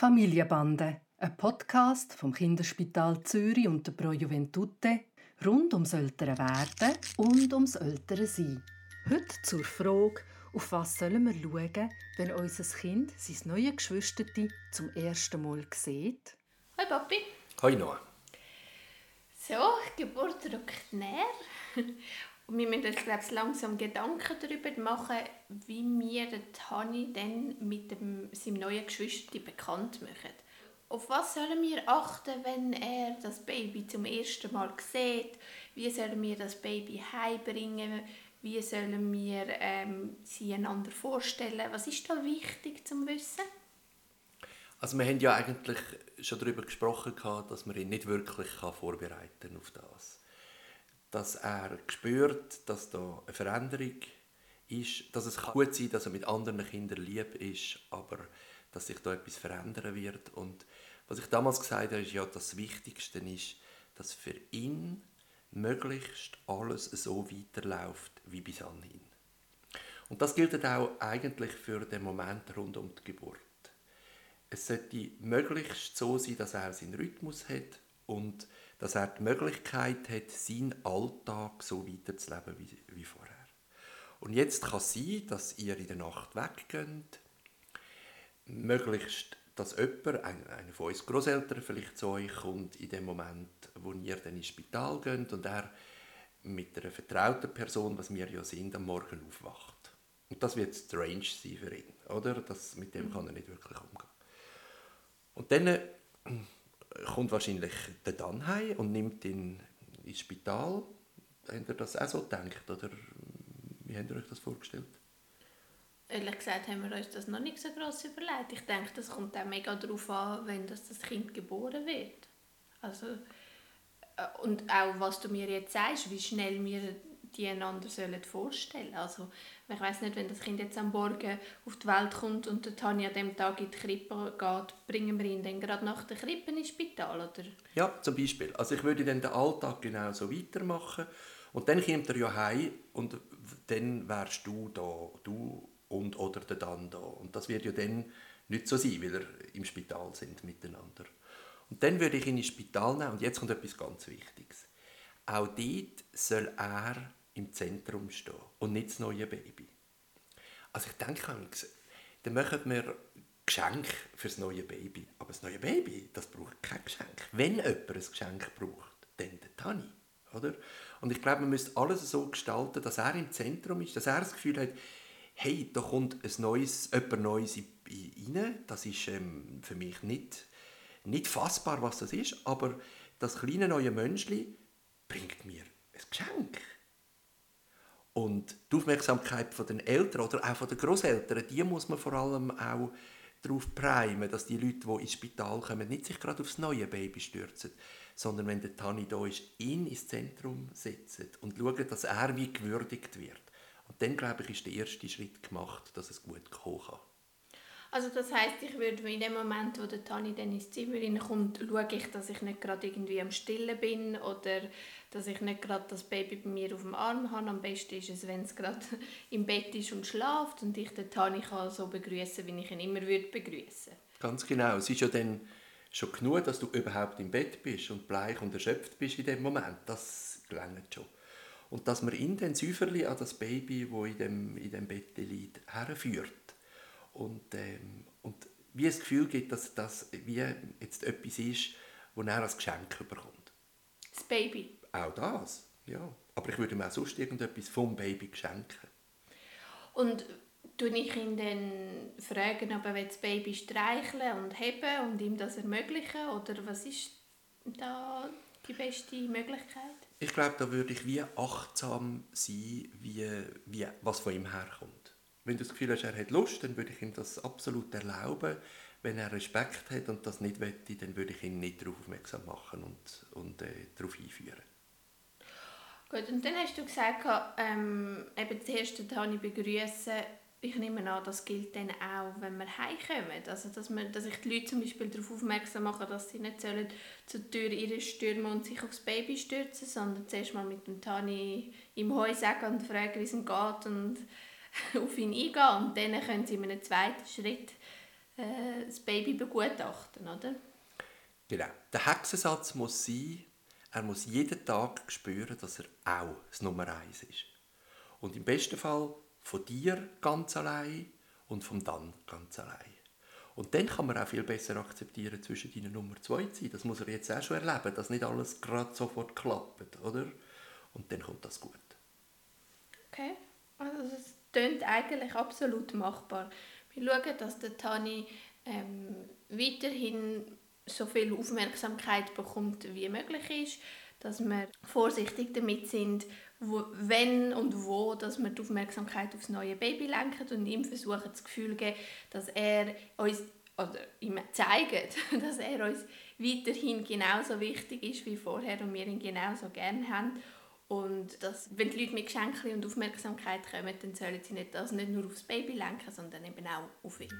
Familienbande, ein Podcast vom Kinderspital Zürich und der Pro Juventute rund ums ältere Werden und ums ältere Sein. Heute zur Frage, auf was sollen wir schauen, wenn unser Kind sein neues Geschwisterte zum ersten Mal sieht? Hoi Papi. Hoi Noah. So, die Geburt rückt näher. Und wir müssen uns glaube ich, langsam Gedanken darüber machen, wie wir den Tani dann mit dem, seinem neuen Geschwister bekannt machen. Auf was sollen wir achten, wenn er das Baby zum ersten Mal sieht? Wie sollen wir das Baby heimbringen? Wie sollen wir ähm, sie einander vorstellen? Was ist da wichtig zum Wissen? Also wir haben ja eigentlich schon darüber gesprochen, dass man ihn nicht wirklich vorbereiten kann auf das dass er spürt, dass da eine Veränderung ist, dass es gut sein kann, dass er mit anderen Kindern lieb ist, aber dass sich da etwas verändern wird. Und was ich damals gesagt habe, ist ja, das Wichtigste ist, dass für ihn möglichst alles so weiterläuft wie bis anhin. Und das gilt auch eigentlich für den Moment rund um die Geburt. Es sollte möglichst so sein, dass er seinen Rhythmus hat und dass er die Möglichkeit hat, seinen Alltag so weiterzuleben wie, wie vorher. Und jetzt kann es sein, dass ihr in der Nacht weggeht, möglichst, dass jemand, einer von uns Großeltern vielleicht zu euch kommt, in dem Moment, wo ihr dann ins Spital geht und er mit einer vertrauten Person, was wir ja sind, am Morgen aufwacht. Und das wird strange sein für ihn, oder? Das, mit dem kann er nicht wirklich umgehen. Und dann kommt wahrscheinlich der dann heim und nimmt ihn ins Spital. Habt ihr das auch so gedacht oder wie habt ihr euch das vorgestellt? Ehrlich gesagt haben wir uns das noch nicht so groß überlegt. Ich denke, das kommt auch mega darauf an, wenn das, das Kind geboren wird. Also, äh, und auch was du mir jetzt sagst, wie schnell wir die einander sollen vorstellen Also ich weiß nicht, wenn das Kind jetzt am Morgen auf die Welt kommt und der Tanja an dem Tag in die Krippe geht, bringen wir ihn dann gerade nach der Krippe ins Spital, oder? Ja, zum Beispiel. Also ich würde dann den Alltag genau so weitermachen und dann kommt er ja heim und dann wärst du da, du und oder der dann da. Und das wird ja dann nicht so sein, weil er im Spital sind miteinander. Und dann würde ich ihn ins Spital nehmen und jetzt kommt etwas ganz Wichtiges. Auch dort soll er im Zentrum stehen und nicht das neue Baby. Also ich denke, dann machen wir Geschenk für das neue Baby. Aber das neue Baby, das braucht kein Geschenk. Wenn jemand ein Geschenk braucht, dann der Tani. Oder? Und ich glaube, man müsste alles so gestalten, dass er im Zentrum ist, dass er das Gefühl hat, hey, da kommt ein neues, jemand Neues rein. Das ist ähm, für mich nicht, nicht fassbar, was das ist, aber das kleine neue Menschli bringt mir ein Geschenk. Und die Aufmerksamkeit von den Eltern oder auch von den Großeltern, die muss man vor allem auch darauf primen, dass die Leute, die ins Spital kommen, nicht sich gerade aufs neue Baby stürzen, sondern wenn der Tani da ist, ihn ins Zentrum setzen und schauen, dass er wie gewürdigt wird. Und dann, glaube ich, ist der erste Schritt gemacht, dass es gut kommen kann. Also das heißt, ich würde in dem Moment, wo der Tani dann ins Zimmer kommt, schaue ich, dass ich nicht gerade irgendwie am Stillen bin oder dass ich nicht gerade das Baby bei mir auf dem Arm habe. Am besten ist es, wenn es gerade im Bett ist und schläft und ich den Tani kann so begrüßen, wie ich ihn immer würde begrüßen. Ganz genau. Es ist ja dann schon genug, dass du überhaupt im Bett bist und bleich und erschöpft bist in dem Moment. Das gelangt schon. Und dass man intensiver an das Baby, wo in dem, in dem Bett liegt, herführt und, ähm, und wie das Gefühl gibt, dass das wie jetzt etwas ist, wo er als Geschenk bekommt. Das Baby? Auch das, ja. Aber ich würde ihm auch sonst irgendetwas vom Baby schenken. Und tue ich ihn dann fragen, ob er das Baby streicheln und heben und ihm das ermöglichen? Oder was ist da die beste Möglichkeit? Ich glaube, da würde ich wie achtsam sein, wie, wie, was von ihm herkommt. Wenn du das Gefühl hast, er hat Lust, dann würde ich ihm das absolut erlauben. Wenn er Respekt hat und das nicht möchte, dann würde ich ihn nicht darauf aufmerksam machen und, und äh, darauf einführen. Gut, und dann hast du gesagt, ähm, eben zuerst den Tani begrüßen. Ich nehme an, das gilt dann auch, wenn wir heimkommen. Also, dass, man, dass ich die Leute zum Beispiel darauf aufmerksam mache, dass sie nicht sollen zur Tür ihre stürmen und sich aufs Baby stürzen, sondern zuerst mal mit dem Tani im Heu sagen und fragen, wie es ihm geht und auf ihn eingehen und dann können sie in einem zweiten Schritt äh, das Baby begutachten, oder? Genau. Der Hexensatz muss sein, er muss jeden Tag spüren, dass er auch das Nummer eins ist. Und im besten Fall von dir ganz allein und vom dann ganz allein. Und dann kann man auch viel besser akzeptieren, zwischen deinen Nummer zwei zu sein. Das muss er jetzt auch schon erleben, dass nicht alles gerade sofort klappt, oder? Und dann kommt das gut. Okay, also es klingt eigentlich absolut machbar. Wir schauen, dass der Tani ähm, weiterhin so viel Aufmerksamkeit bekommt, wie möglich ist, dass wir vorsichtig damit sind, wo, wenn und wo dass wir die Aufmerksamkeit aufs neue Baby lenken und ihm versuchen das Gefühl geben, dass er uns oder ihm zeigt, dass er uns weiterhin genauso wichtig ist wie vorher und wir ihn genauso gerne haben und dass, wenn die Leute mit Geschenken und Aufmerksamkeit kommen, dann sollen sie nicht, das nicht nur aufs Baby lenken, sondern eben auch auf ihn.